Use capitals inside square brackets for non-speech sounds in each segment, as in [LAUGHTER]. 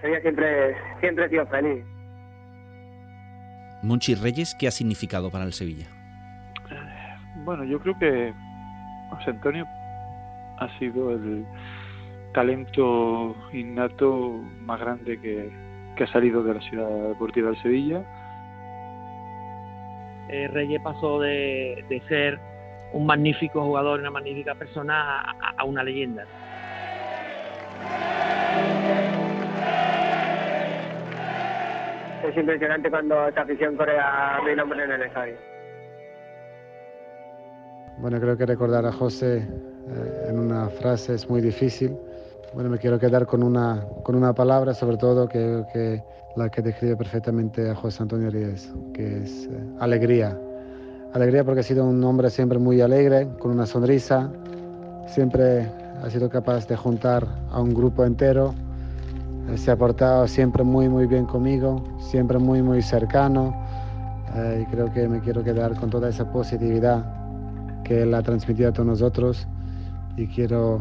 Sevilla siempre, siempre he sido feliz. Monchi Reyes, ¿qué ha significado para el Sevilla? Bueno, yo creo que José Antonio ha sido el talento innato más grande que, que ha salido de la ciudad deportiva de Sevilla. Eh, Reyes pasó de, de, ser un magnífico jugador, una magnífica persona, a, a una leyenda. Es impresionante cuando esta afición corea mi nombre en el estadio. Bueno, creo que recordar a José eh, en una frase es muy difícil. Bueno, me quiero quedar con una, con una palabra, sobre todo, que, que la que describe perfectamente a José Antonio Ríos, que es eh, alegría. Alegría porque ha sido un hombre siempre muy alegre, con una sonrisa, siempre ha sido capaz de juntar a un grupo entero, se ha portado siempre muy, muy bien conmigo, siempre muy, muy cercano, eh, y creo que me quiero quedar con toda esa positividad que él ha transmitido a todos nosotros, y quiero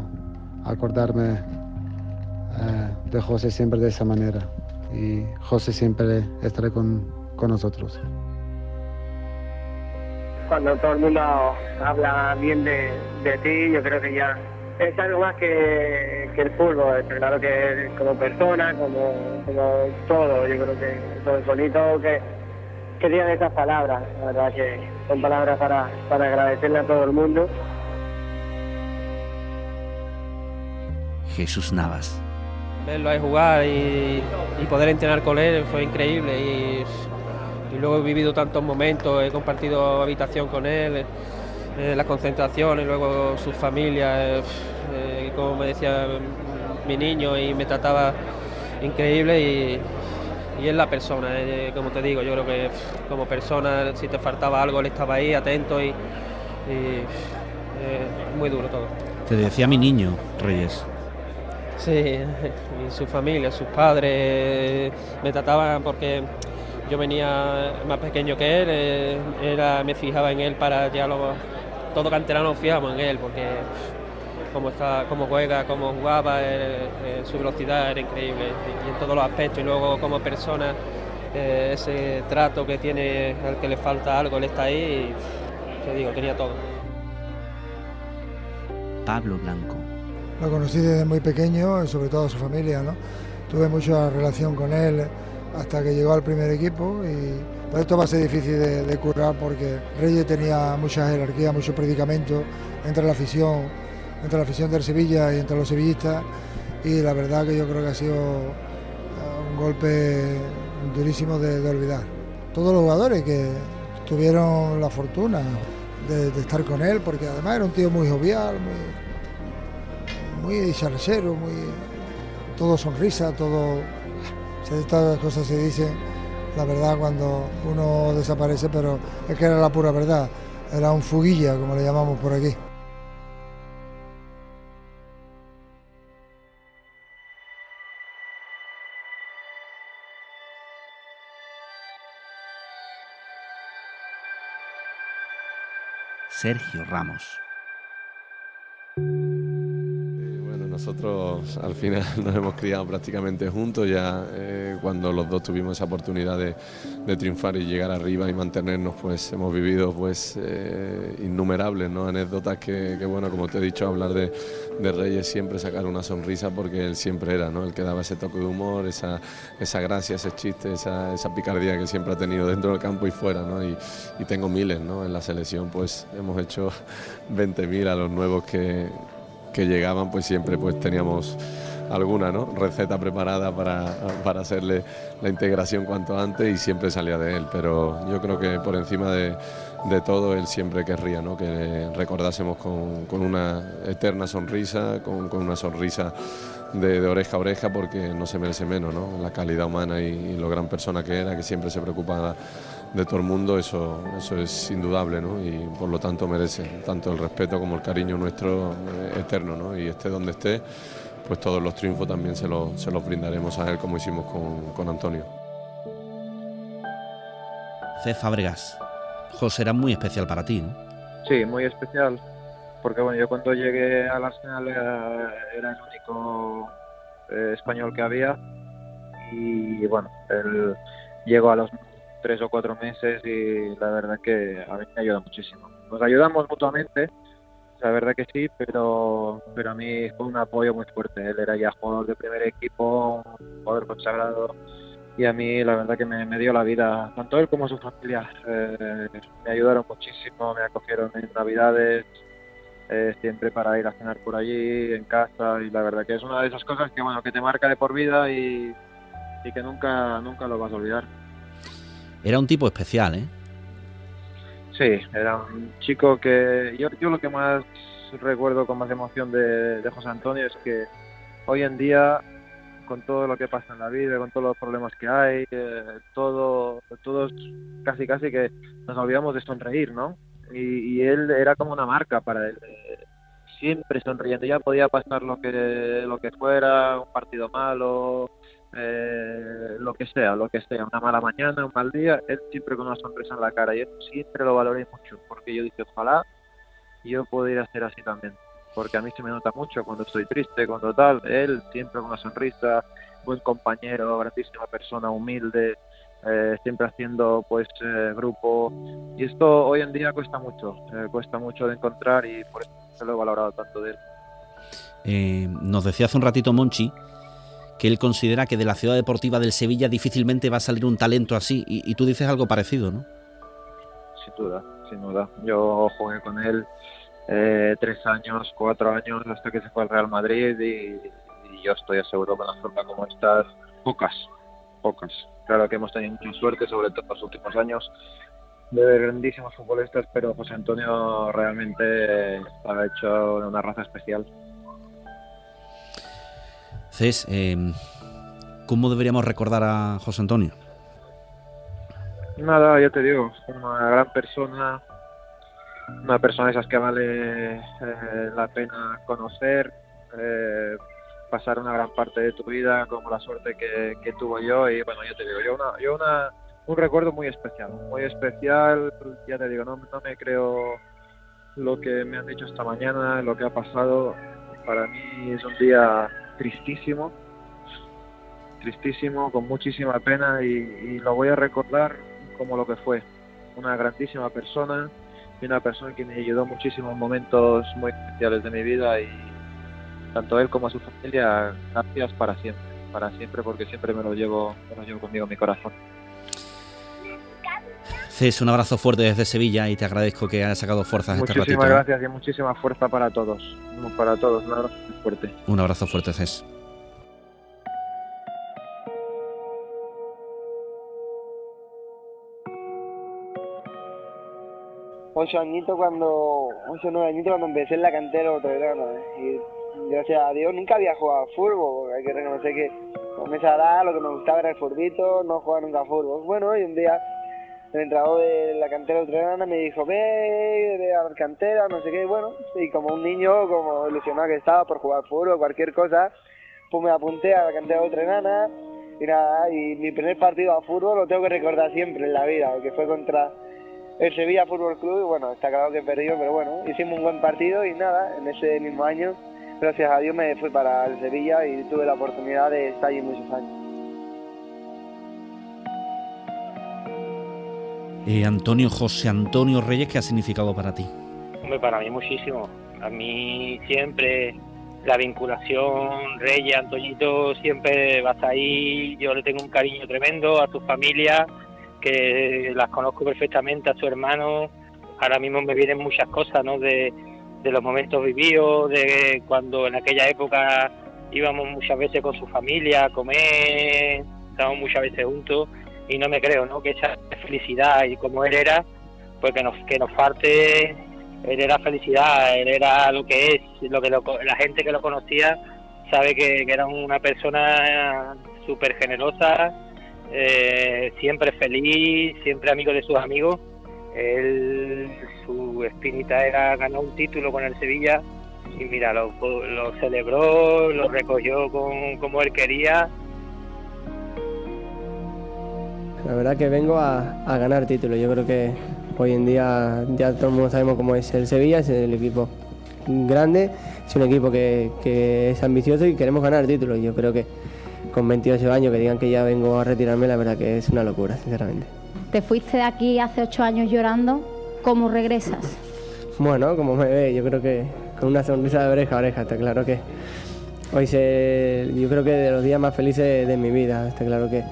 acordarme eh, de José siempre de esa manera y José siempre estará con, con, nosotros. Cuando todo el mundo habla bien de, de, ti, yo creo que ya es algo más que, que el fútbol, está claro que como persona, como, como, todo, yo creo que todo es bonito que, que digan esas palabras, la verdad que son palabras para, para agradecerle a todo el mundo. Jesús Navas. Verlo ahí jugar y, y, poder entrenar con él fue increíble y, y, luego he vivido tantos momentos, he compartido habitación con él, eh, las concentraciones, luego su familia, eh, como me decía mi niño y me trataba increíble y, y es la persona, eh, como te digo, yo creo que como persona si te faltaba algo él estaba ahí atento y, y muy duro todo. Te decía mi niño, Reyes. Sí, y su familia, sus padres me trataban porque yo venía más pequeño que él, era, me fijaba en él para ya lo, todo canterano nos fijamos en él porque cómo está, cómo juega, cómo jugaba, eh, eh, su velocidad era increíble y, en todos los aspectos y luego como persona eh, ese trato que tiene al que le falta algo, él está ahí y te digo, tenía todo. Pablo Blanco. Lo conocí desde muy pequeño, sobre todo su familia, ¿no? Tuve mucha relación con él hasta que llegó al primer equipo y por esto va a ser difícil de, curar porque Reyes tenía mucha jerarquía, mucho predicamento entre la afición, entre la afición del Sevilla y entre los sevillistas y la verdad que yo creo que ha sido un golpe durísimo de, olvidar. Todos los jugadores que tuvieron la fortuna de, de, estar con él, porque además era un tío muy jovial, muy, muy charchero, muy todo sonrisa, todo estas cosas se dicen la verdad cuando uno desaparece, pero es que era la pura verdad, era un fuguilla, como le llamamos por aquí. Sergio Ramos. Nosotros al final [LAUGHS] nos hemos criado prácticamente juntos, ya eh, cuando los dos tuvimos esa oportunidad de, triunfar y llegar arriba y mantenernos, pues hemos vivido pues eh, innumerables anécdotas que, bueno, como te he dicho, hablar de, Reyes siempre sacar una sonrisa porque él siempre era, ¿no? el que daba ese toque de humor, esa, esa gracia, ese chiste, esa, picardía que siempre ha tenido dentro del campo y fuera, ¿no? y, y tengo miles, ¿no? en la selección pues hemos hecho [LAUGHS] 20.000 a los nuevos que que llegaban, pues siempre pues teníamos alguna ¿no? receta preparada para, para, hacerle la integración cuanto antes y siempre salía de él. Pero yo creo que por encima de, de todo él siempre querría ¿no? que recordásemos con, con, una eterna sonrisa, con, con una sonrisa de, de, oreja a oreja porque no se merece menos, ¿no? la calidad humana y, y, lo gran persona que era, que siempre se preocupaba de todo el mundo, eso, eso es indudable ¿no? y por lo tanto merece tanto el respeto como el cariño nuestro eh, eterno ¿no? y esté donde esté, pues todos los triunfos también se, lo, se los brindaremos a él como hicimos con, con Antonio. C. Fábregas, José era muy especial para ti, ¿no? Sí, muy especial, porque bueno, yo cuando llegué al Arsenal era, era el único eh, español que había y bueno, él llegó a los tres o cuatro meses y la verdad que a mí me ayuda muchísimo. Nos ayudamos mutuamente, la verdad que sí, pero, pero a mí fue un apoyo muy fuerte. Él era ya jugador de primer equipo, un jugador consagrado y a mí la verdad que me, dio la vida, tanto él como su familia. Eh, me ayudaron muchísimo, me acogieron en Navidades, eh, siempre para ir a cenar por allí, en casa, y la verdad que es una de esas cosas que bueno que te marca de por vida y, y que nunca, nunca lo vas a olvidar. Era un tipo especial, ¿eh? Sí, era un chico que yo, yo lo que más recuerdo con más emoción de, de José Antonio es que hoy en día con todo lo que pasa en la vida, con todos los problemas que hay, eh, todo, todos casi casi que nos olvidamos de sonreír, ¿no? Y, él era como una marca para él, eh, siempre sonriendo, ya podía pasar lo que lo que fuera, un partido malo, eh, lo que sea, lo que sea, una mala mañana, un mal día, él siempre con una sonrisa en la cara y eso siempre lo valoré mucho, porque yo dije, ojalá yo pudiera ser así también porque a mí se me nota mucho cuando estoy triste, cuando tal, él siempre con una sonrisa, buen compañero, grandísima persona, humilde, eh, siempre haciendo pues eh, grupo y esto hoy en día cuesta mucho, eh, cuesta mucho de encontrar y por eso se lo he valorado tanto de él. nos decía hace un ratito Monchi que él considera que de la ciudad deportiva del Sevilla difícilmente va a salir un talento así y, y tú dices algo parecido, ¿no? Sin duda, sin duda. Yo jugué con él eh, tres años, cuatro años hasta que se fue al Real Madrid y, yo estoy seguro con la forma como estás, pocas, pocas. Claro que hemos tenido mucha suerte, sobre todo en los últimos años, de grandísimos futbolistas, pero José Antonio realmente ha hecho una raza especial. Cés, em, ¿cómo deberíamos recordar a José Antonio? Nada, ya te digo, una gran persona, una persona de esas que vale eh, la pena conocer, eh, pasar una gran parte de tu vida como la suerte que, que, tuvo yo y bueno, yo te digo, yo una, yo una, un recuerdo muy especial, muy especial, ya te digo, no, no me creo lo que me han dicho esta mañana, lo que ha pasado, para mí es un día tristísimo, tristísimo, con muchísima pena y, y lo voy a recordar como lo que fue, una grandísima persona, una persona que me ayudó muchísimo en momentos muy especiales de mi vida y tanto él como a su familia, gracias para siempre, para siempre porque siempre me lo llevo, me lo llevo conmigo en mi corazón. Cés, un abrazo fuerte desde Sevilla y te agradezco que hayas sacado fuerzas este ratito. Muchísimas ¿eh? gracias y muchísima fuerza para todos, para todos, un abrazo fuerte. Un abrazo fuerte, Cés. ocho añitos cuando, ocho nueve añitos cuando empecé en la cantera otra vez, y gracias a Dios nunca había jugado fútbol, porque hay que reconocer que con esa edad lo que me gustaba era el furbito, no jugaba nunca fútbol. Bueno, y un día el entrenador de la cantera de me dijo, ve, ve a la cantera, no sé qué, bueno, y como un niño, como ilusionado que estaba por jugar fútbol, cualquier cosa, pues me apunté a la cantera de Trenana y nada, y mi primer partido a fútbol lo tengo que recordar siempre en la vida, que fue contra el Sevilla Fútbol Club y bueno, está claro que perdió, pero bueno, hicimos un buen partido y nada, en ese mismo año, gracias a Dios me fui para el Sevilla y tuve la oportunidad de estar allí muchos años. Eh, Antonio José Antonio Reyes, ¿qué ha significado para ti? Hombre, para mí muchísimo. A mí siempre la vinculación Reyes, Antoñito, siempre va a estar ahí. Yo le tengo un cariño tremendo a su familia que las conozco perfectamente a su hermano. Ahora mismo me vienen muchas cosas, ¿no? De, los momentos vividos, de cuando en aquella época íbamos muchas veces con su familia a comer, estábamos muchas veces juntos y no me creo, ¿no? Que esa felicidad y como él era, pues que nos que nos falte, él era felicidad, él era lo que es, lo que la gente que lo conocía sabe que, que era una persona súper generosa eh, siempre feliz, siempre amigo de sus amigos. Él, su espinita era ganar un título con el Sevilla y mira, lo, celebró, lo recogió con, como él quería. La verdad que vengo a, a ganar títulos. Yo creo que hoy en día ya todo el mundo sabemos cómo es el Sevilla, es el equipo grande, es un equipo que, que es ambicioso y queremos ganar títulos. Yo creo que con 28 años que digan que ya vengo a retirarme, la verdad que es una locura, sinceramente. Te fuiste de aquí hace 8 años llorando, ¿cómo regresas? Bueno, como me ve, yo creo que con una sonrisa de oreja a oreja, está claro que hoy se, yo creo que de los días más felices de mi vida, está claro que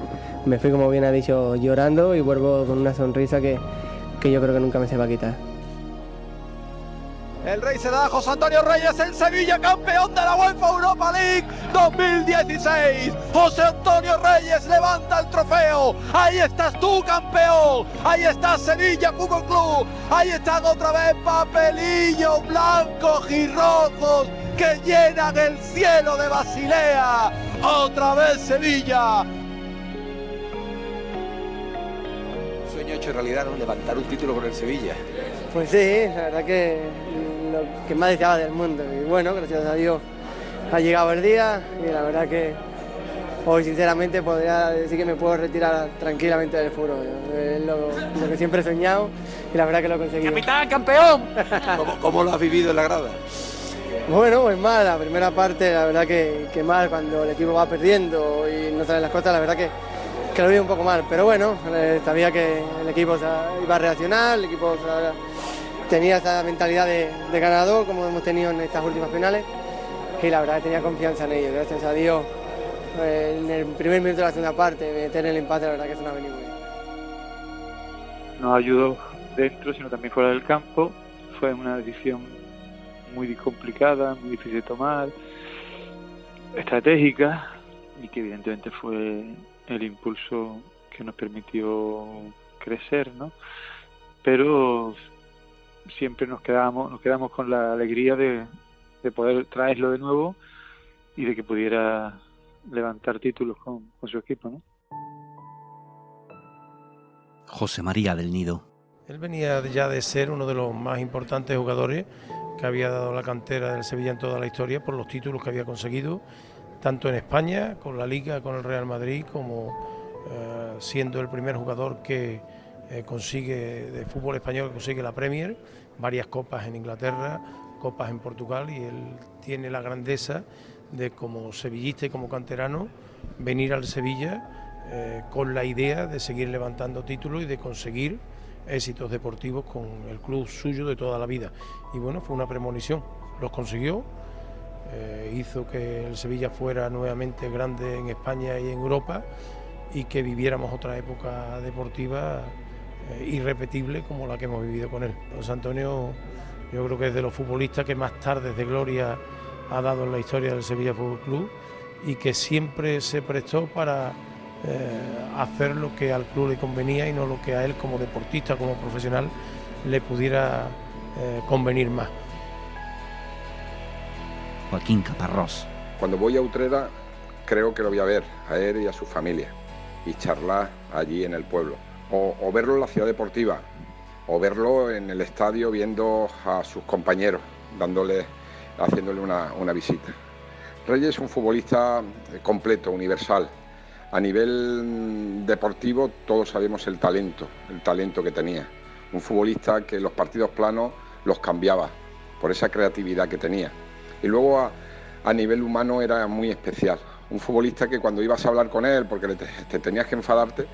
me fui, como bien ha dicho, llorando y vuelvo con una sonrisa que, que yo creo que nunca me se va a quitar. El rey se da a José Antonio Reyes en Sevilla, campeón de la UEFA Europa League 2016. José Antonio Reyes levanta el trofeo. Ahí estás tú, campeón. Ahí está Sevilla Fútbol Club. Ahí están otra vez papelillos blancos y rojos que llenan el cielo de Basilea. Otra vez Sevilla. Sueño hecho realidad, ¿no? Levantar un título con el Sevilla. Pues sí, la verdad que lo que más deseaba del mundo. Y bueno, gracias a Dios ha llegado el día y la verdad que hoy sinceramente podría decir que me puedo retirar tranquilamente del fútbol. Es lo, lo que siempre he soñado y la verdad que lo he conseguido. ¡Capitán, campeón! [LAUGHS] ¿Cómo, cómo lo has vivido en la grada? Bueno, pues mal, la primera parte la verdad que, que mal cuando el equipo va perdiendo y no salen las cosas, la verdad que, que lo vi un poco mal, pero bueno, eh, sabía que el equipo iba a reaccionar, el equipo se- tenía esa mentalidad de, ganador como hemos tenido en estas últimas finales y la verdad tenía confianza en ellos, gracias a Dios eh, en el primer minuto de la segunda parte meter el empate la verdad que es una venido nos ayudó dentro, sino también fuera del campo. Fue una decisión muy complicada, muy difícil de tomar, estratégica y que evidentemente fue el impulso que nos permitió crecer, ¿no? Pero siempre nos quedamos, nos quedamos con la alegría de, de poder traerlo de nuevo y de que pudiera levantar títulos con, con su equipo, ¿no? José María del Nido. Él venía ya de ser uno de los más importantes jugadores que había dado la cantera del Sevilla en toda la historia por los títulos que había conseguido, tanto en España, con la Liga, con el Real Madrid, como eh, siendo el primer jugador que eh, consigue de fútbol español consigue la Premier, varias copas en Inglaterra, copas en Portugal y él tiene la grandeza de como sevillista y como canterano venir al Sevilla eh, con la idea de seguir levantando títulos y de conseguir éxitos deportivos con el club suyo de toda la vida. Y bueno, fue una premonición, los consiguió, eh, hizo que el Sevilla fuera nuevamente grande en España y en Europa y que viviéramos otra época deportiva irrepetible como la que hemos vivido con él. José Antonio yo creo que es de los futbolistas que más tardes de gloria ha dado en la historia del Sevilla Fútbol Club y que siempre se prestó para eh, hacer lo que al club le convenía y no lo que a él como deportista, como profesional, le pudiera eh, convenir más. Joaquín Caparrós. Cuando voy a Utrera creo que lo voy a ver, a él y a su familia, y charlar allí en el pueblo. O, verlo en la ciudad deportiva, o verlo en el estadio viendo a sus compañeros, dándole, haciéndole una, una visita. Reyes es un futbolista eh, completo, universal. A nivel mm, deportivo todos sabemos el talento, el talento que tenía. Un futbolista que los partidos planos los cambiaba por esa creatividad que tenía. Y luego a, a nivel humano era muy especial. Un futbolista que cuando ibas a hablar con él, porque te tenías que enfadarte,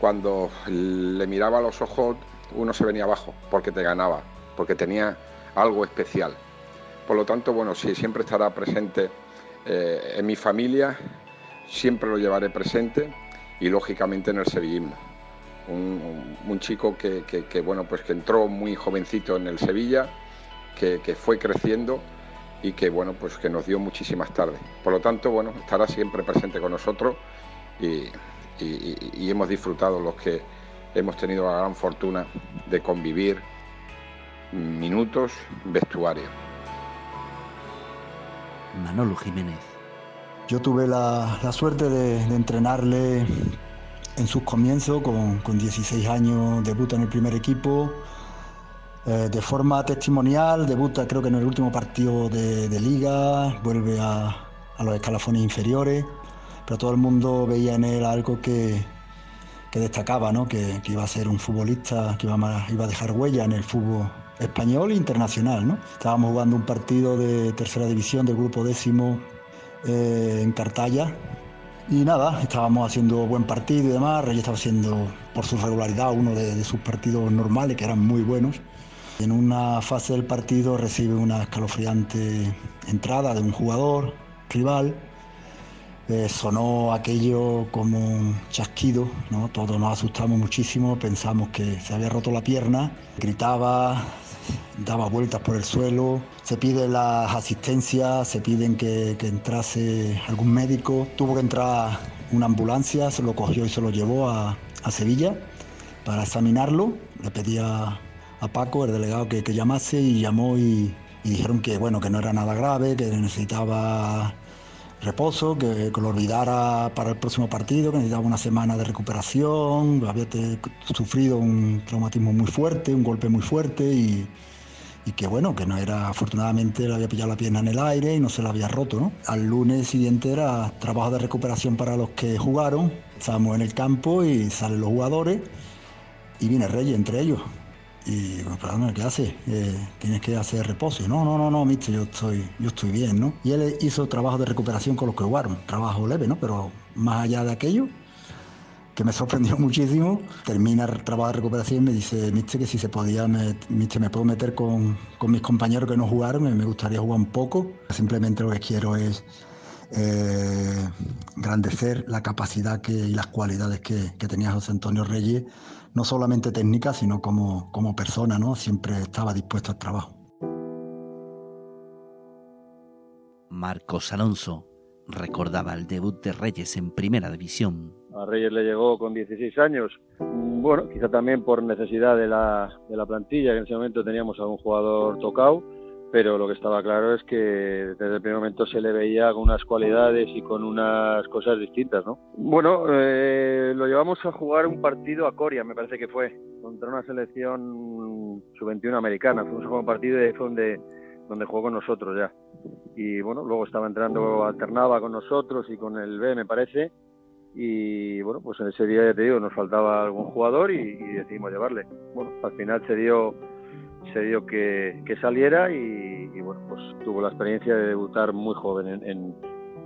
cuando le miraba a los ojos uno se venía abajo, porque te ganaba, porque tenía algo especial. Por lo tanto, bueno, sí, siempre estará presente eh, en mi familia, siempre lo llevaré presente y lógicamente en el sevillismo. Un, chico que, bueno, pues que entró muy jovencito en el Sevilla, que, que fue creciendo y que bueno, pues que nos dio muchísimas tardes. Por lo tanto, bueno, estará siempre presente con nosotros y, y- hemos disfrutado los que hemos tenido la gran fortuna de convivir minutos vestuario. Manolo Jiménez. Yo tuve la, la suerte de, de entrenarle en sus comienzos, con, con 16 años debuta en el primer equipo, eh, de forma testimonial, debuta creo que en el último partido de, de liga, vuelve a, a los escalafones inferiores, pero todo el mundo veía en él algo que, destacaba, ¿no? que, iba a ser un futbolista, que iba a, dejar huella en el fútbol español e internacional. ¿no? Estábamos jugando un partido de tercera división del grupo décimo eh, en Cartaya Y nada, estábamos haciendo buen partido y demás. Reyes estaba haciendo, por su regularidad, uno de, sus partidos normales, que eran muy bunos. En una fase del partido recibe una escalofriante entrada de un jugador rival. Eh, sonó aquello como un chasquido, ¿no? todos nos asustamos muchísimo, pensamos que se había roto la pierna, gritaba, daba vueltas por el suelo, se piden las asistencias, se piden que, entrase algún médico, tuvo que entrar una ambulancia, se lo cogió y se lo llevó a, Sevilla para examinarlo, le pedía a Paco, el delegado, que, llamase y llamó y, dijeron que bueno, que no era nada grave, que necesitaba reposo, que, lo olvidara para el próximo partido, que necesitaba una semana de recuperación, había sufrido un traumatismo muy fuerte, un golpe muy fuerte y, y que bueno, que no era, afortunadamente le había pillado la pierna en el aire y no se la había roto. Al lunes siguiente era trabajo de recuperación para los que jugaron, estábamos en el campo y salen los jugadores y viene Reyes entre ellos. Y bueno, perdón, ¿qué hace? Eh, tienes que hacer reposo. No, no, no, no, mister, yo estoy, yo estoy bien, ¿no? Y él hizo trabajo de recuperación con los que jugaron, trabajo leve, ¿no? Pero más allá de aquello, que me [LAUGHS] sorprendió muchísimo. Termina el trabajo de recuperación y me dice, Mister, que si se podía, me, mister, me puedo meter con, con, mis compañeros que no jugaron, me gustaría jugar un poco. Simplemente lo que quiero es eh, la capacidad que, y las cualidades que, que, tenía José Antonio Reyes, no solamente técnica, sino como, como persona, ¿no? Siempre estaba dispuesto al trabajo. Marcos Alonso recordaba el debut de Reyes en Primera División a Reyes le llegó con 16 años, bueno, quizá también por necesidad de la, de la plantilla, que en ese momento teníamos a un jugador tocado, pero lo que estaba claro es que desde el primer momento se le veía con unas cualidades y con unas cosas distintas, ¿no? Bueno, eh, lo llevamos a jugar un partido a Coria, me parece que fue, contra una selección sub-21 americana. Fuimos a jugar un partido y fue donde, donde jugó con nosotros ya. Y bueno, luego estaba entrando, alternaba con nosotros y con el B, me parece, y bueno, pues en ese día ya te digo, nos faltaba algún jugador y, decidimos llevarle. Bueno, al final se dio se dio que, saliera y, bueno, pues tuvo la experiencia de debutar muy joven en,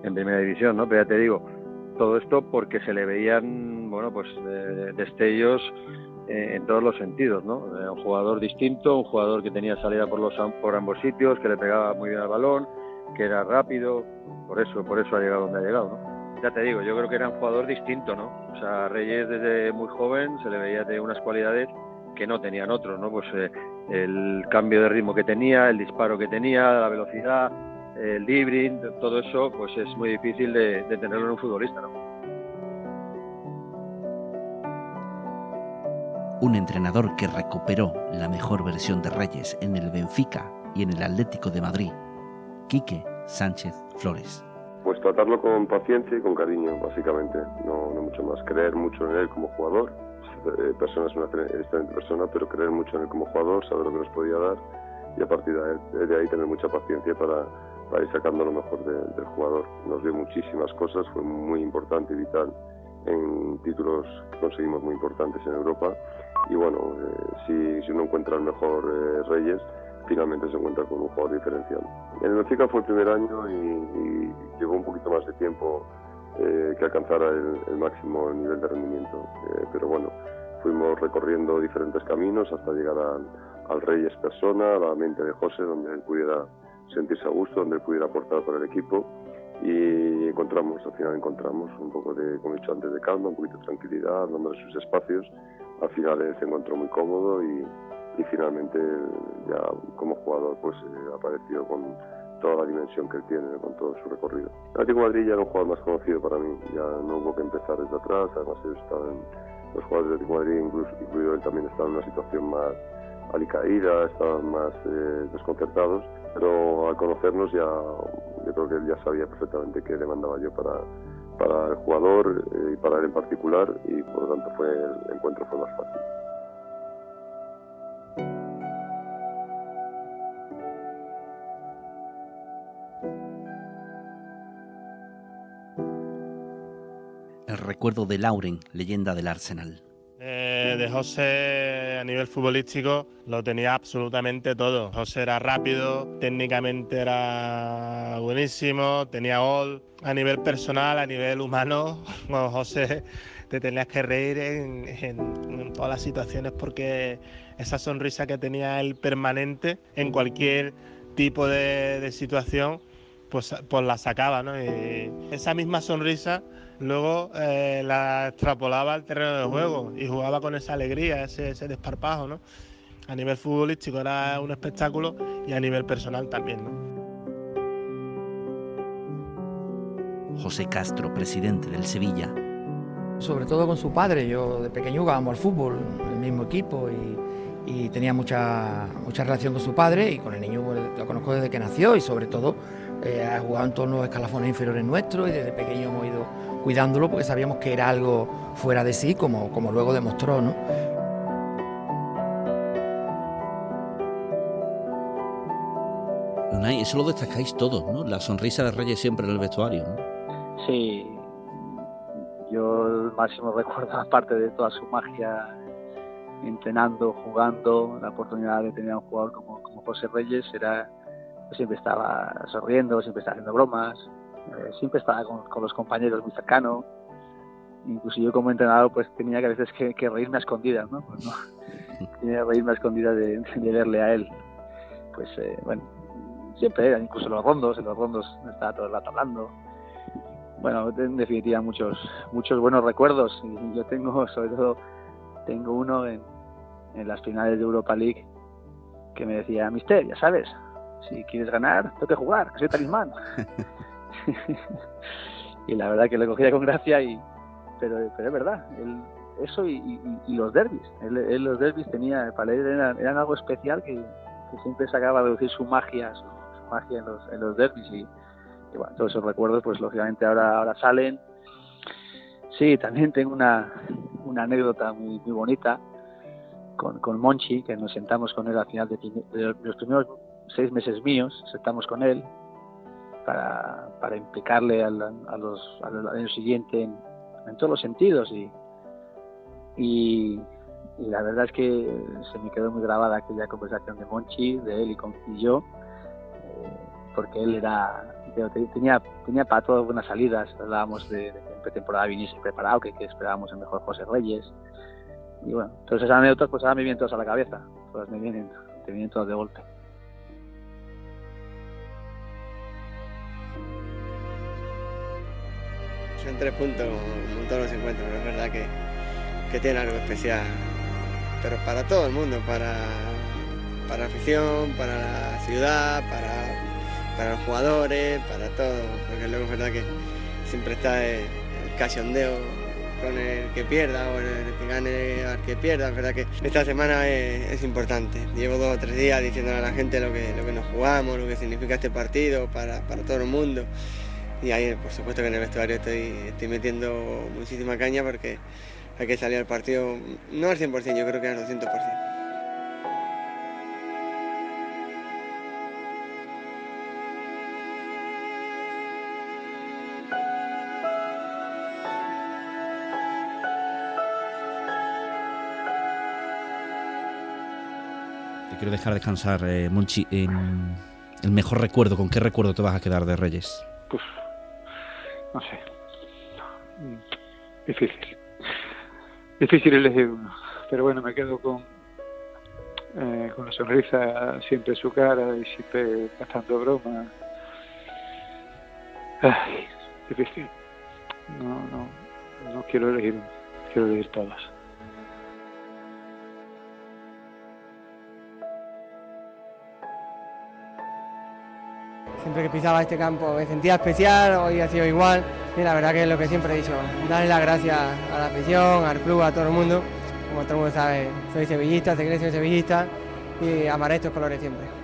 en, primera división, ¿no? Pero ya te digo, todo esto porque se le veían, bueno, pues destellos eh, en todos los sentidos, ¿no? un jugador distinto, un jugador que tenía salida por los por ambos sitios, que le pegaba muy bien al balón, que era rápido, por eso, por eso ha llegado donde ha llegado, ¿no? ya te digo, yo creo que era un jugador distinto, ¿no? O sea, Reyes desde muy joven se le veía de unas cualidades que no tenían otros, ¿no? Pues eh, el cambio de ritmo que tenía, el disparo que tenía, la velocidad, el dribbling, todo eso, pues es muy difícil de, de tenerlo en un futbolista, ¿no? Un entrenador que recuperó la mejor versión de Reyes en el Benfica y en el Atlético de Madrid, Quique Sánchez Flores. Pues tratarlo con paciencia y con cariño, básicamente, no, mucho más. Creer mucho en él como jugador. Eh, persona es una excelente persona, pero creer mucho en él como jugador, saber lo que nos podía dar y a partir de ahí, tener mucha paciencia para, ir sacando lo mejor del jugador. Nos dio muchísimas cosas, fue muy importante y vital en títulos que conseguimos muy importantes en Europa. Y bueno, eh, si, uno encuentra el mejor eh, Reyes, finalmente se encuentra con un jugador diferencial. En el Benfica fue el primer año y, llevó un poquito más de tiempo eh, que alcanzara el, máximo nivel de rendimiento. Eh, pero bueno, fuimos recorriendo diferentes caminos hasta llegar al Reyes persona, a la mente de José, donde él pudiera sentirse a gusto, donde él pudiera aportar para el equipo y encontramos, al final encontramos un poco de, como he dicho antes, de calma, un poquito de tranquilidad, de sus espacios. Al final él se encontró muy cómodo y, y finalmente ya como jugador pues eh, apareció con toda la dimensión que él tiene, con todo su recorrido. Atlético Madrid ya era un jugador más conocido para mí, ya no hubo que empezar desde atrás, además ellos estaban, los jugadores del Atlético Madrid, incluso, incluido él también, estaban en una situación más alicaída, estaban más eh, desconcertados, pero al conocernos ya, yo creo que él ya sabía perfectamente qué le mandaba yo para, para el jugador eh, y para él en particular y por lo tanto fue el encuentro fue más fácil. Recuerdo de Lauren, leyenda del Arsenal. de José a nivel futbolístico lo tenía absolutamente todo. José era rápido, técnicamente era buenísimo, tenía gol. A nivel personal, a nivel humano, [LAUGHS] con José te tenías que reír en, todas las situaciones porque esa sonrisa que tenía él permanente en cualquier tipo de, situación, pues, pues la sacaba, ¿no? Esa misma sonrisa luego eh, la extrapolaba al terreno de juego y jugaba con esa alegría, ese, desparpajo, ¿no? A nivel futbolístico era un espectáculo y a nivel personal también, ¿no? José Castro, presidente del Sevilla. Sobre todo con su padre, yo de pequeño jugábamos al fútbol, el mismo equipo y, tenía mucha, mucha relación con su padre y con el niño pues, lo conozco desde que nació y sobre todo eh, ha jugado en todos los escalafones inferiores nuestros y desde pequeño hemos ido cuidándolo porque sabíamos que era algo fuera de sí, como, como luego demostró, ¿no? eso lo destacáis todos, ¿no? La sonrisa de Reyes siempre en el vestuario, ¿no? Sí, yo el máximo recuerdo, [LAUGHS] aparte de toda su magia, entrenando, jugando, la oportunidad de tener a un jugador como, como José Reyes era siempre estaba sonriendo, siempre estaba haciendo bromas, eh, siempre estaba con, los compañeros muy cercano. Incluso yo como entrenador pues tenía que a veces que, reírme a escondidas, ¿no? Pues, ¿no? [LAUGHS] tenía que reírme a escondidas de, verle a él. Pues eh, bueno, siempre, incluso en los rondos, en los rondos estaba todo el rato hablando. Bueno, en definitiva muchos muchos buenos recuerdos y yo tengo [LAUGHS] sobre todo tengo uno en, en las finales de Europa League que me decía, Mister, ya sabes, si quieres ganar, tengo que jugar, que soy talismán. [LAUGHS] [LAUGHS] y la verdad que lo cogía con gracia, y pero, pero es verdad, eso y, los derbis. Él, los derbis tenía, para él eran, algo especial que, siempre sacaba a reducir su magia, su, magia en los, en los derbis. Y, bueno, todos esos recuerdos, pues lógicamente ahora, ahora salen. Sí, también tengo una, una anécdota muy, muy bonita con, con Monchi, que nos sentamos con él al final de, de los primeros seis meses míos, sentamos con él para, para implicarle al, a los, al año siguiente en, todos los sentidos. Y, y, la verdad es que se me quedó muy grabada aquella conversación de Monchi, de él y, con, yo, eh, porque él era tenía tenía para todas buenas salidas, hablábamos de, que en pretemporada viniese preparado, que, que esperábamos el mejor José Reyes, y bueno, entonces esas anécdotas pues ahora me vienen todas a la cabeza, todas me vienen, me vienen todas de golpe. Tres puntos en todos los encuentros, pero es verdad que, que tiene algo especial. Pero para todo el mundo, para, para la afición, para la ciudad, para, para los jugadores, para todo. Porque luego es verdad que siempre está el, cachondeo con el que pierda o el que gane al que pierda. Es verdad que esta semana es, importante. Llevo dos o tres días diciéndole a la gente lo que, lo que nos jugamos, lo que significa este partido para, para todo el mundo y ahí por supuesto que en el vestuario estoy, estoy metiendo muchísima caña porque hay que salir al partido, no al 100%, yo creo que al 200%. Te quiero dejar descansar, eh, Monchi. el mejor recuerdo, ¿con qué recuerdo te vas a quedar de Reyes? No sé. Difícil. Difícil elegir uno. Pero bueno, me quedo con, eh, con la sonrisa siempre en su cara y siempre gastando broma. Difícil. No, no, no quiero elegir. Quiero elegir todas. Siempre que pisaba este campo me sentía especial, hoy ha sido igual. Y la verdad que es lo que siempre he dicho, darle las gracias a la afición, al club, a todo el mundo. Como todo el mundo sabe, soy sevillista, se cree sevillista y amaré estos colores siempre.